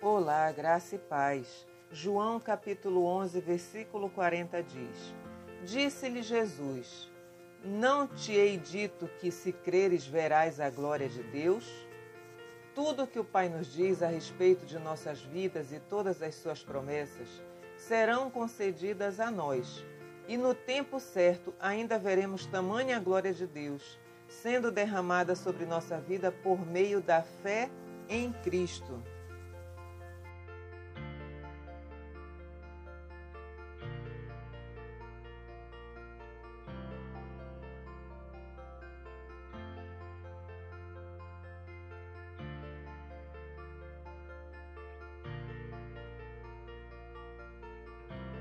Olá, graça e paz. João capítulo 11, versículo 40 diz: Disse-lhe Jesus: Não te hei dito que se creres verás a glória de Deus? Tudo o que o Pai nos diz a respeito de nossas vidas e todas as suas promessas serão concedidas a nós. E no tempo certo ainda veremos tamanha glória de Deus sendo derramada sobre nossa vida por meio da fé em Cristo.